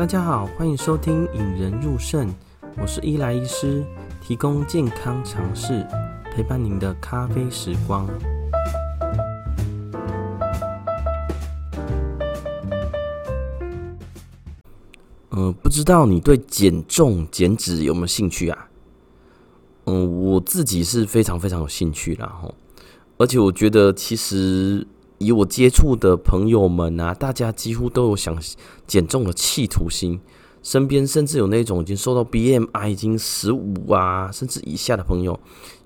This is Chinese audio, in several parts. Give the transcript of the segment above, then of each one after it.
大家好，欢迎收听《引人入胜》，我是伊莱医师，提供健康常识，陪伴您的咖啡时光。呃，不知道你对减重减脂有没有兴趣啊？嗯、我自己是非常非常有兴趣的哈，而且我觉得其实。以我接触的朋友们啊，大家几乎都有想减重的企图心，身边甚至有那种已经瘦到 BMI 已经十五啊，甚至以下的朋友，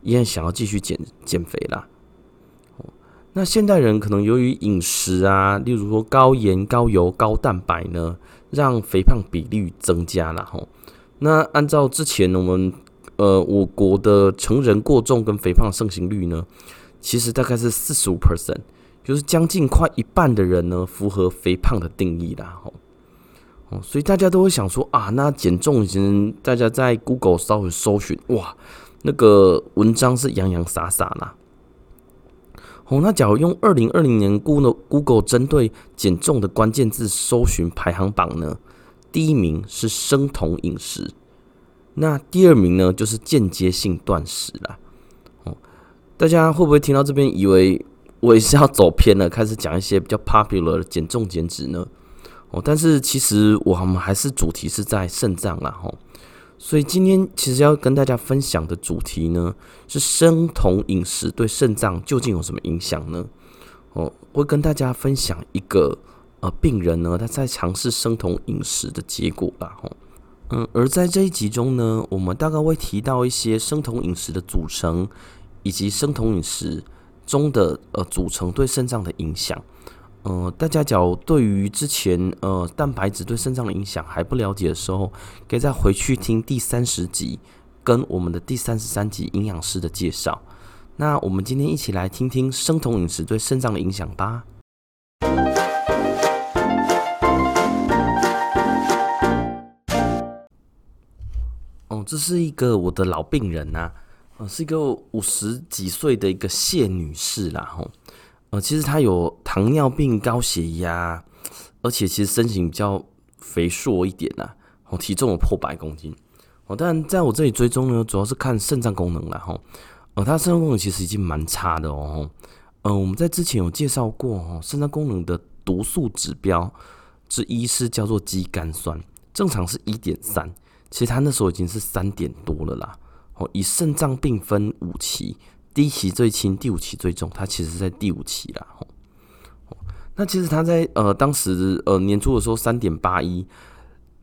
依然想要继续减减肥啦。那现代人可能由于饮食啊，例如说高盐、高油、高蛋白呢，让肥胖比例增加了吼。那按照之前我们呃我国的成人过重跟肥胖盛行率呢，其实大概是四十五 percent。就是将近快一半的人呢，符合肥胖的定义啦，吼，哦，所以大家都会想说啊，那减重型，大家在 Google 稍微搜寻，哇，那个文章是洋洋洒洒啦。哦，那假如用二零二零年 Google Google 针对减重的关键字搜寻排行榜呢，第一名是生酮饮食，那第二名呢就是间接性断食啦。哦，大家会不会听到这边以为？我也是要走偏了，开始讲一些比较 popular 的减重减脂呢。哦，但是其实我们还是主题是在肾脏啦，吼。所以今天其实要跟大家分享的主题呢，是生酮饮食对肾脏究竟有什么影响呢？哦，会跟大家分享一个呃病人呢，他在尝试生酮饮食的结果啦，吼。嗯，而在这一集中呢，我们大概会提到一些生酮饮食的组成，以及生酮饮食。中的呃组成对肾脏的影响，呃，大家假如对于之前呃蛋白质对肾脏的影响还不了解的时候，可以再回去听第三十集跟我们的第三十三集营养师的介绍。那我们今天一起来听听生酮饮食对肾脏的影响吧。哦，这是一个我的老病人呐、呃，是一个五十几岁的一个谢女士啦，吼，呃，其实她有糖尿病、高血压，而且其实身形比较肥硕一点啦，哦，体重有破百公斤，哦，但在我这里追踪呢，主要是看肾脏功能啦，吼，呃，她肾脏功能其实已经蛮差的哦，呃，我们在之前有介绍过哦，肾脏功能的毒素指标之一是叫做肌酐酸，正常是一点三，其实她那时候已经是三点多了啦。哦，以肾脏病分五期，第一期最轻，第五期最重。他其实是在第五期啦。哦，那其实他在呃当时呃年初的时候三点八一，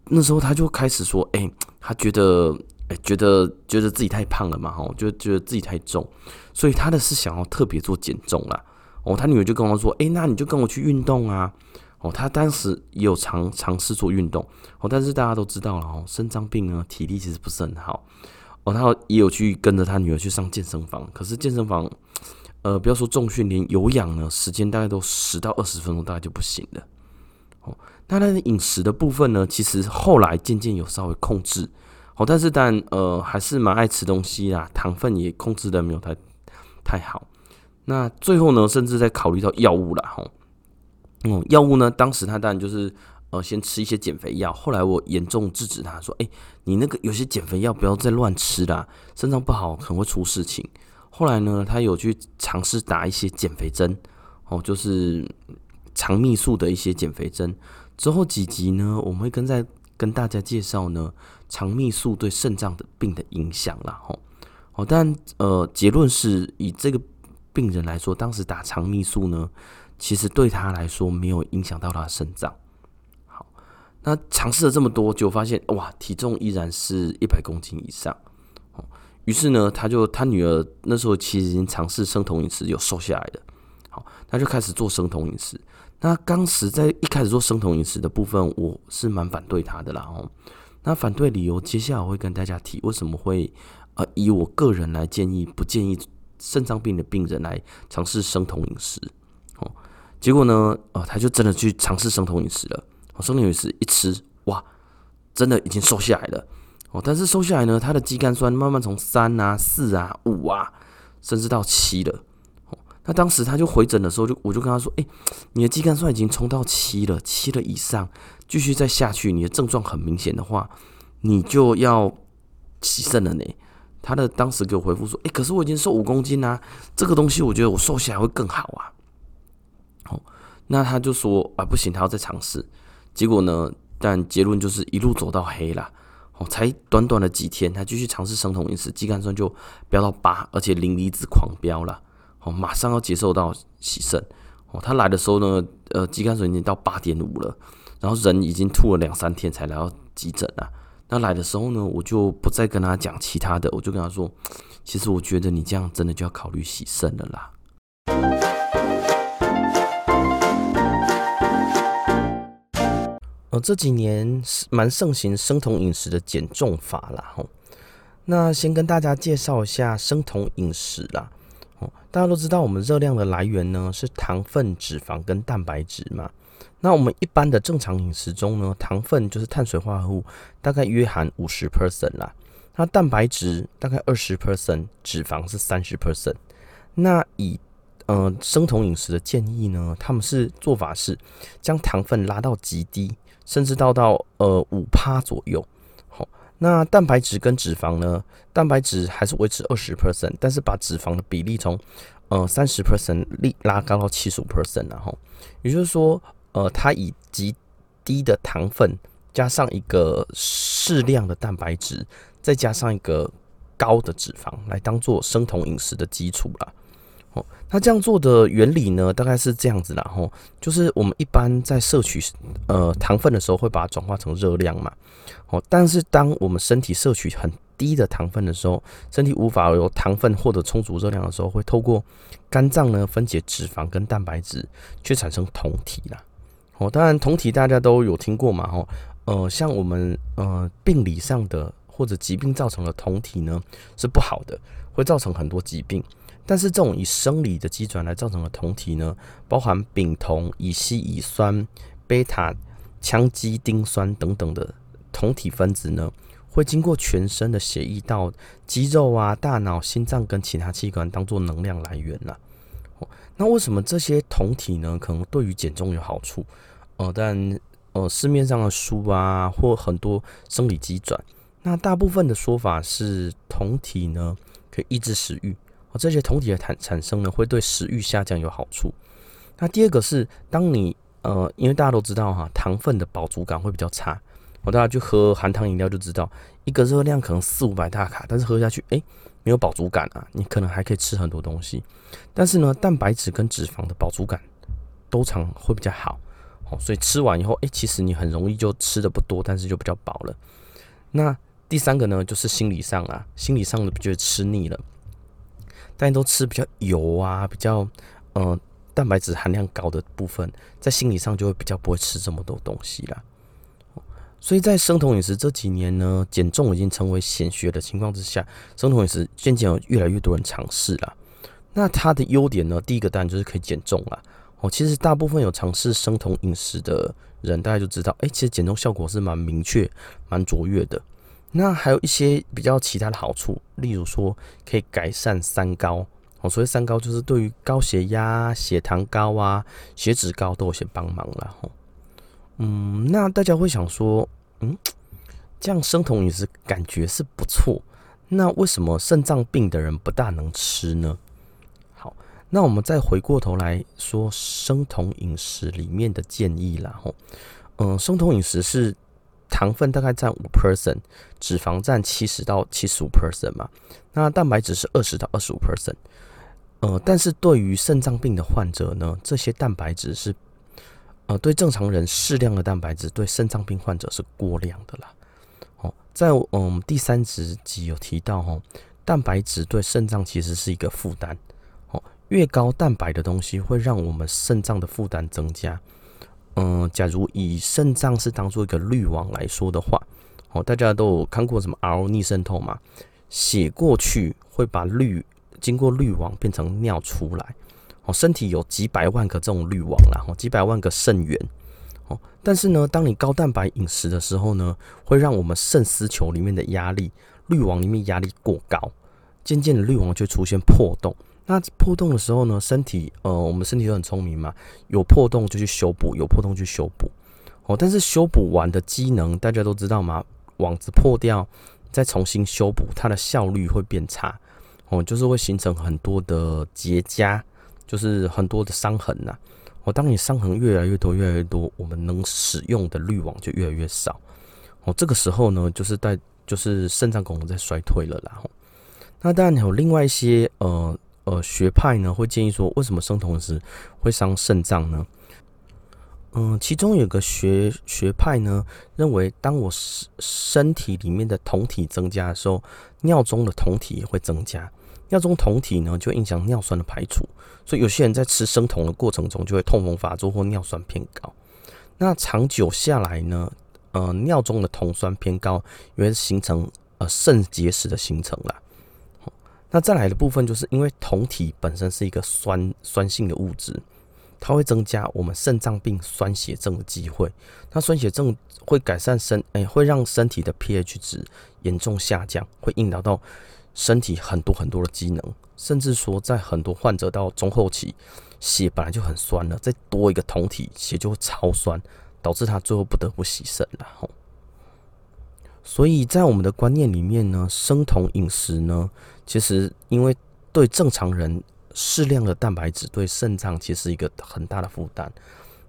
那时候他就开始说，哎、他觉得哎、觉得觉得自己太胖了嘛，吼，就觉得自己太重，所以他的是想要特别做减重啦。哦，他女儿就跟我说，哎、那你就跟我去运动啊。哦，他当时也有尝尝试做运动，哦，但是大家都知道了，哦，肾脏病呢，体力其实不是很好。哦，他也有去跟着他女儿去上健身房，可是健身房，呃，不要说重训，连有氧呢，时间大概都十到二十分钟，大概就不行了。哦，那他的饮食的部分呢，其实后来渐渐有稍微控制，哦，但是但呃，还是蛮爱吃东西啦，糖分也控制的没有太太好。那最后呢，甚至在考虑到药物了，吼，嗯，药物呢，当时他当然就是。呃，先吃一些减肥药，后来我严重制止他说：“哎、你那个有些减肥药不要再乱吃啦，肾脏不好，可能会出事情。”后来呢，他有去尝试打一些减肥针，哦，就是肠泌素的一些减肥针。之后几集呢，我们会跟在跟大家介绍呢，肠泌素对肾脏的病的影响啦。吼，哦，但呃，结论是以这个病人来说，当时打肠泌素呢，其实对他来说没有影响到他的肾脏。那尝试了这么多，就发现哇，体重依然是一百公斤以上。哦于是呢，他就他女儿那时候其实已经尝试生酮饮食，有瘦下来的。好，他就开始做生酮饮食。那当时在一开始做生酮饮食的部分，我是蛮反对他的啦。哦，那反对理由，接下来我会跟大家提为什么会呃，以我个人来建议，不建议肾脏病的病人来尝试生酮饮食。哦，结果呢，呃，他就真的去尝试生酮饮食了。生理饮食一吃，哇，真的已经瘦下来了哦。但是瘦下来呢，他的肌酐酸慢慢从三啊、四啊、五啊，甚至到七了。哦那当时他就回诊的时候就，我就跟他说：“哎、你的肌酐酸已经冲到七了，七了以上，继续再下去，你的症状很明显的话，你就要洗肾了呢。”他的当时给我回复说：“哎、可是我已经瘦五公斤啊，这个东西我觉得我瘦下来会更好啊。”哦，那他就说：“啊，不行，他要再尝试。”结果呢，但结论就是一路走到黑了。哦，才短短的几天，他继续尝试生酮饮食，肌酐酸就飙到八，而且磷离子狂飙了。哦，马上要接受到洗肾。哦，他来的时候呢，呃，肌酐酸已经到八点五了，然后人已经吐了两三天才来到急诊了。那来的时候呢，我就不再跟他讲其他的，我就跟他说，其实我觉得你这样真的就要考虑洗肾了啦。呃，这几年蛮盛行生酮饮食的减重法啦，吼。那先跟大家介绍一下生酮饮食啦。哦大家都知道，我们热量的来源呢是糖分、脂肪跟蛋白质嘛。那我们一般的正常饮食中呢，糖分就是碳水化合物，大概约含五十 percent 啦。那蛋白质大概二十 percent，脂肪是三十 percent。那以呃生酮饮食的建议呢，他们是做法是将糖分拉到极低，甚至到到呃五趴左右。好那蛋白质跟脂肪呢？蛋白质还是维持二十 percent，但是把脂肪的比例从呃三十 percent 力拉高到七十五 percent，然后也就是说，呃，它以极低的糖分加上一个适量的蛋白质，再加上一个高的脂肪来当做生酮饮食的基础啦。哦，那这样做的原理呢，大概是这样子啦，吼，就是我们一般在摄取呃糖分的时候，会把它转化成热量嘛，哦，但是当我们身体摄取很低的糖分的时候，身体无法由糖分获得充足热量的时候，会透过肝脏呢分解脂肪跟蛋白质，去产生酮体啦。哦，当然酮体大家都有听过嘛，吼，呃，像我们呃病理上的或者疾病造成的酮体呢是不好的，会造成很多疾病。但是这种以生理的机转来造成的酮体呢，包含丙酮、乙烯乙酸、贝塔羟基丁酸等等的酮体分子呢，会经过全身的血液到肌肉啊、大脑、心脏跟其他器官当做能量来源了。那为什么这些酮体呢，可能对于减重有好处？呃，但呃市面上的书啊，或很多生理机转，那大部分的说法是酮体呢可以抑制食欲。哦，这些酮体的产产生呢，会对食欲下降有好处。那第二个是，当你呃，因为大家都知道哈，糖分的饱足感会比较差。我大家去喝含糖饮料就知道，一个热量可能四五百大卡，但是喝下去，诶，没有饱足感啊。你可能还可以吃很多东西，但是呢，蛋白质跟脂肪的饱足感都常会比较好。哦，所以吃完以后，诶，其实你很容易就吃的不多，但是就比较饱了。那第三个呢，就是心理上啊，心理上的觉得吃腻了。大家都吃比较油啊，比较呃蛋白质含量高的部分，在心理上就会比较不会吃这么多东西啦。所以在生酮饮食这几年呢，减重已经成为显学的情况之下，生酮饮食渐渐有越来越多人尝试了。那它的优点呢，第一个当然就是可以减重啦。哦，其实大部分有尝试生酮饮食的人，大家就知道，哎、其实减重效果是蛮明确、蛮卓越的。那还有一些比较其他的好处，例如说可以改善三高哦。所谓三高，就是对于高血压、血糖高啊、血脂高都有些帮忙了吼。嗯，那大家会想说，嗯，这样生酮饮食感觉是不错，那为什么肾脏病的人不大能吃呢？好，那我们再回过头来说生酮饮食里面的建议啦吼。嗯，生酮饮食是。糖分大概占五 percent，脂肪占七十到七十五 percent 嘛，那蛋白质是二十到二十五 percent，呃，但是对于肾脏病的患者呢，这些蛋白质是，呃，对正常人适量的蛋白质，对肾脏病患者是过量的啦。哦，在嗯第三十集有提到哦，蛋白质对肾脏其实是一个负担，哦，越高蛋白的东西会让我们肾脏的负担增加。嗯，假如以肾脏是当做一个滤网来说的话，哦，大家都有看过什么 RO 逆渗透嘛？血过去会把滤经过滤网变成尿出来，哦，身体有几百万个这种滤网啦，哦，几百万个肾源，哦，但是呢，当你高蛋白饮食的时候呢，会让我们肾丝球里面的压力，滤网里面压力过高，渐渐的滤网就出现破洞，那破洞的时候呢，身体呃，我们身体都很聪明嘛，有破洞就去修补，有破洞就修补。哦，但是修补完的机能大家都知道吗？网子破掉，再重新修补，它的效率会变差。哦，就是会形成很多的结痂，就是很多的伤痕呐。哦，当你伤痕越来越多，越来越多，我们能使用的滤网就越来越少。哦，这个时候呢，就是在就是肾脏功能在衰退了啦。那当然有另外一些呃呃学派呢，会建议说，为什么生酮饮食会伤肾脏呢？嗯，其中有个学学派呢，认为当我身身体里面的酮体增加的时候，尿中的酮体也会增加。尿中酮体呢，就影响尿酸的排除，所以有些人在吃生酮的过程中，就会痛风发作或尿酸偏高。那长久下来呢，呃，尿中的酮酸偏高，也会形成呃肾结石的形成啦。那再来的部分，就是因为酮体本身是一个酸酸性的物质。它会增加我们肾脏病酸血症的机会。那酸血症会改善身，诶、会让身体的 pH 值严重下降，会引导到身体很多很多的机能，甚至说在很多患者到中后期，血本来就很酸了，再多一个酮体，血就会超酸，导致他最后不得不洗肾了。吼，所以在我们的观念里面呢，生酮饮食呢，其实因为对正常人。适量的蛋白质对肾脏其实一个很大的负担。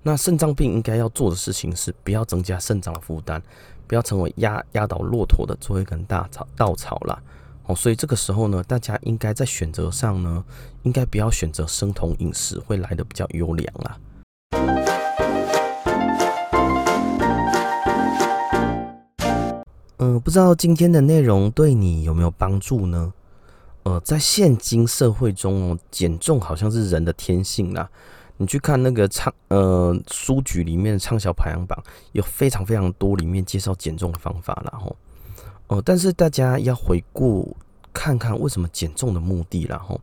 那肾脏病应该要做的事情是不要增加肾脏的负担，不要成为压压倒骆驼的最后一根大草稻草啦。哦，所以这个时候呢，大家应该在选择上呢，应该不要选择生酮饮食，会来的比较优良啦。嗯，不知道今天的内容对你有没有帮助呢？呃，在现今社会中哦，减重好像是人的天性啦。你去看那个畅呃书局里面的畅销排行榜，有非常非常多里面介绍减重的方法啦。吼。哦，但是大家要回顾看看为什么减重的目的啦。吼。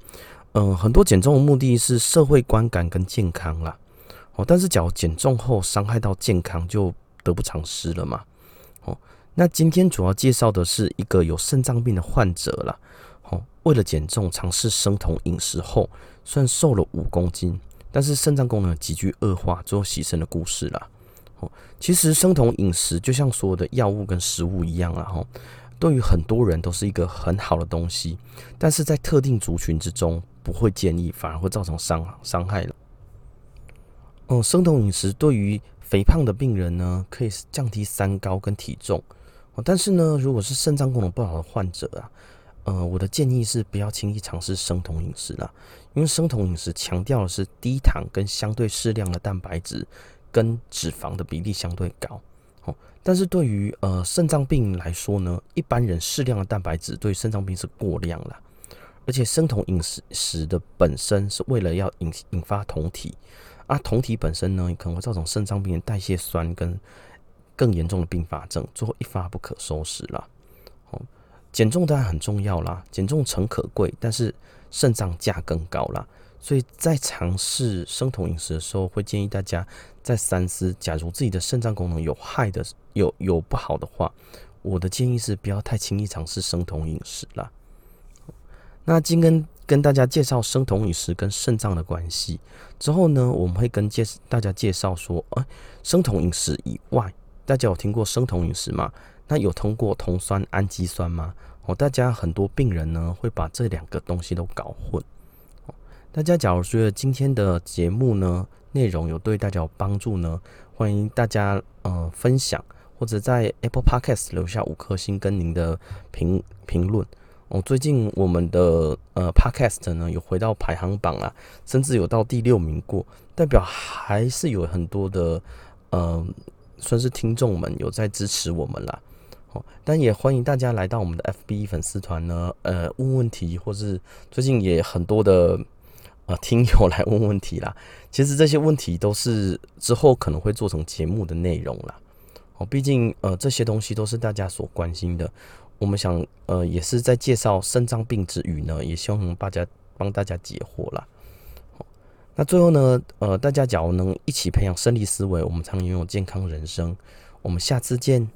嗯，很多减重的目的是社会观感跟健康啦。哦，但是假如减重后伤害到健康，就得不偿失了嘛。哦，那今天主要介绍的是一个有肾脏病的患者啦。为了减重，尝试生酮饮食后，虽然瘦了五公斤，但是肾脏功能急剧恶化，最后牺牲的故事啦。哦，其实生酮饮食就像所有的药物跟食物一样啊，哈，对于很多人都是一个很好的东西，但是在特定族群之中不会建议，反而会造成伤伤害了。嗯，生酮饮食对于肥胖的病人呢，可以降低三高跟体重，但是呢，如果是肾脏功能不好的患者啊。呃，我的建议是不要轻易尝试生酮饮食啦，因为生酮饮食强调的是低糖跟相对适量的蛋白质跟脂肪的比例相对高。哦，但是对于呃肾脏病来说呢，一般人适量的蛋白质对肾脏病是过量了，而且生酮饮食食的本身是为了要引引发酮体，啊，酮体本身呢可能会造成肾脏病的代谢酸跟更严重的并发症，最后一发不可收拾了。减重当然很重要啦，减重诚可贵，但是肾脏价更高啦。所以在尝试生酮饮食的时候，会建议大家再三思。假如自己的肾脏功能有害的、有有不好的话，我的建议是不要太轻易尝试生酮饮食啦。那今天跟大家介绍生酮饮食跟肾脏的关系之后呢，我们会跟介大家介绍说，呃，生酮饮食以外，大家有听过生酮饮食吗？那有通过酮酸氨基酸吗？哦，大家很多病人呢会把这两个东西都搞混。大家假如觉得今天的节目呢内容有对大家有帮助呢，欢迎大家呃分享或者在 Apple Podcast 留下五颗星跟您的评评论。哦，最近我们的呃 Podcast 呢有回到排行榜啊，甚至有到第六名过，代表还是有很多的呃算是听众们有在支持我们啦。但也欢迎大家来到我们的 FB 粉丝团呢，呃，问问题，或是最近也很多的呃听友来问问题啦。其实这些问题都是之后可能会做成节目的内容啦。哦，毕竟呃这些东西都是大家所关心的。我们想呃也是在介绍肾脏病之余呢，也希望能大家帮大家解惑啦。那最后呢，呃，大家假如能一起培养胜利思维，我们才能拥有健康人生。我们下次见。